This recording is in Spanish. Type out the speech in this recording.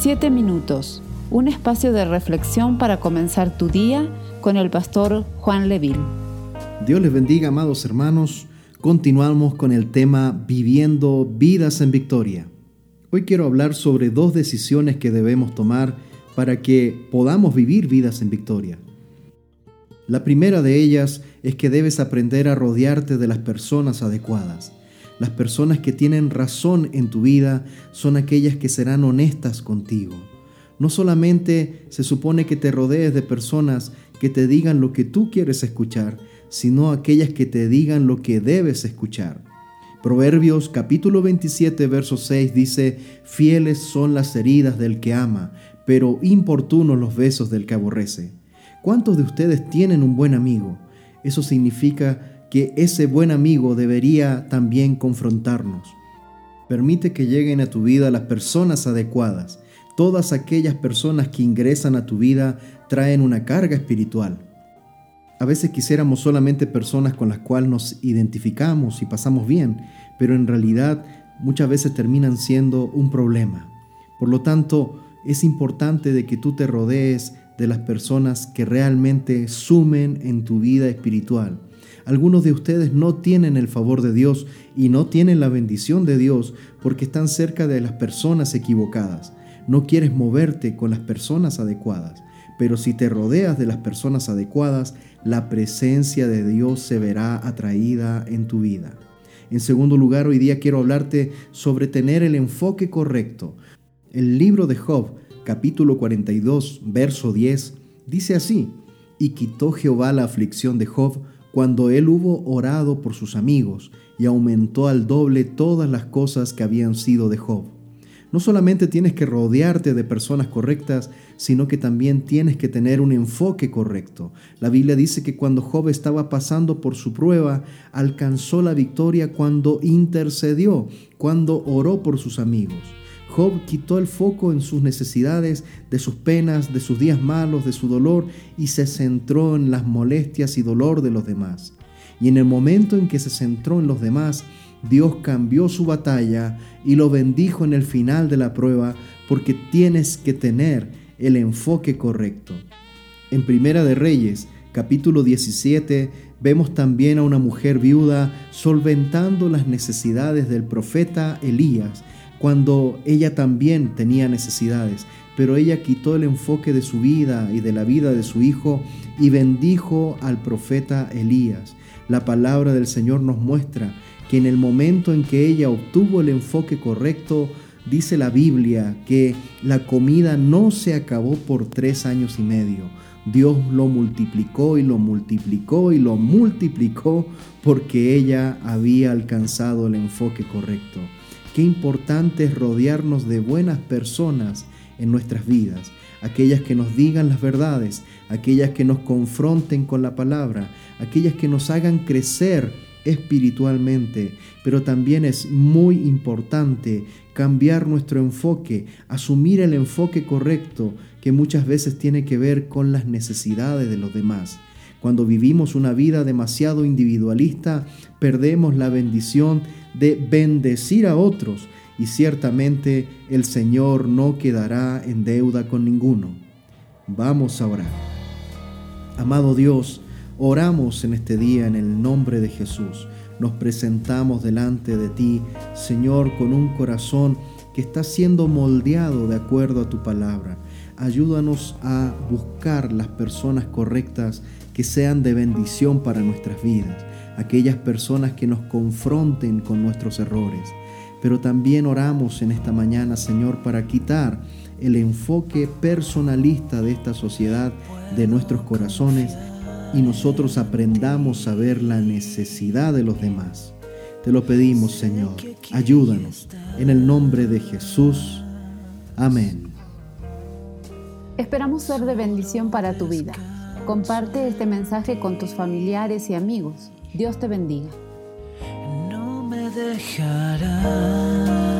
Siete minutos, un espacio de reflexión para comenzar tu día con el pastor Juan Leville. Dios les bendiga, amados hermanos. Continuamos con el tema Viviendo vidas en victoria. Hoy quiero hablar sobre dos decisiones que debemos tomar para que podamos vivir vidas en victoria. La primera de ellas es que debes aprender a rodearte de las personas adecuadas. Las personas que tienen razón en tu vida son aquellas que serán honestas contigo. No solamente se supone que te rodees de personas que te digan lo que tú quieres escuchar, sino aquellas que te digan lo que debes escuchar. Proverbios capítulo 27, verso 6 dice, Fieles son las heridas del que ama, pero importunos los besos del que aborrece. ¿Cuántos de ustedes tienen un buen amigo? Eso significa que ese buen amigo debería también confrontarnos. Permite que lleguen a tu vida las personas adecuadas. Todas aquellas personas que ingresan a tu vida traen una carga espiritual. A veces quisiéramos solamente personas con las cuales nos identificamos y pasamos bien, pero en realidad muchas veces terminan siendo un problema. Por lo tanto, es importante de que tú te rodees de las personas que realmente sumen en tu vida espiritual algunos de ustedes no tienen el favor de Dios y no tienen la bendición de Dios porque están cerca de las personas equivocadas. No quieres moverte con las personas adecuadas, pero si te rodeas de las personas adecuadas, la presencia de Dios se verá atraída en tu vida. En segundo lugar, hoy día quiero hablarte sobre tener el enfoque correcto. El libro de Job, capítulo 42, verso 10, dice así, y quitó Jehová la aflicción de Job cuando él hubo orado por sus amigos y aumentó al doble todas las cosas que habían sido de Job. No solamente tienes que rodearte de personas correctas, sino que también tienes que tener un enfoque correcto. La Biblia dice que cuando Job estaba pasando por su prueba, alcanzó la victoria cuando intercedió, cuando oró por sus amigos. Job quitó el foco en sus necesidades, de sus penas, de sus días malos, de su dolor, y se centró en las molestias y dolor de los demás. Y en el momento en que se centró en los demás, Dios cambió su batalla y lo bendijo en el final de la prueba porque tienes que tener el enfoque correcto. En Primera de Reyes, capítulo 17, vemos también a una mujer viuda solventando las necesidades del profeta Elías cuando ella también tenía necesidades, pero ella quitó el enfoque de su vida y de la vida de su hijo y bendijo al profeta Elías. La palabra del Señor nos muestra que en el momento en que ella obtuvo el enfoque correcto, dice la Biblia que la comida no se acabó por tres años y medio. Dios lo multiplicó y lo multiplicó y lo multiplicó porque ella había alcanzado el enfoque correcto. Qué importante es rodearnos de buenas personas en nuestras vidas, aquellas que nos digan las verdades, aquellas que nos confronten con la palabra, aquellas que nos hagan crecer espiritualmente, pero también es muy importante cambiar nuestro enfoque, asumir el enfoque correcto que muchas veces tiene que ver con las necesidades de los demás. Cuando vivimos una vida demasiado individualista, perdemos la bendición de bendecir a otros y ciertamente el Señor no quedará en deuda con ninguno. Vamos a orar. Amado Dios, oramos en este día en el nombre de Jesús. Nos presentamos delante de ti, Señor, con un corazón que está siendo moldeado de acuerdo a tu palabra. Ayúdanos a buscar las personas correctas que sean de bendición para nuestras vidas, aquellas personas que nos confronten con nuestros errores. Pero también oramos en esta mañana, Señor, para quitar el enfoque personalista de esta sociedad de nuestros corazones y nosotros aprendamos a ver la necesidad de los demás. Te lo pedimos, Señor. Ayúdanos. En el nombre de Jesús. Amén. Esperamos ser de bendición para tu vida. Comparte este mensaje con tus familiares y amigos. Dios te bendiga. No me dejará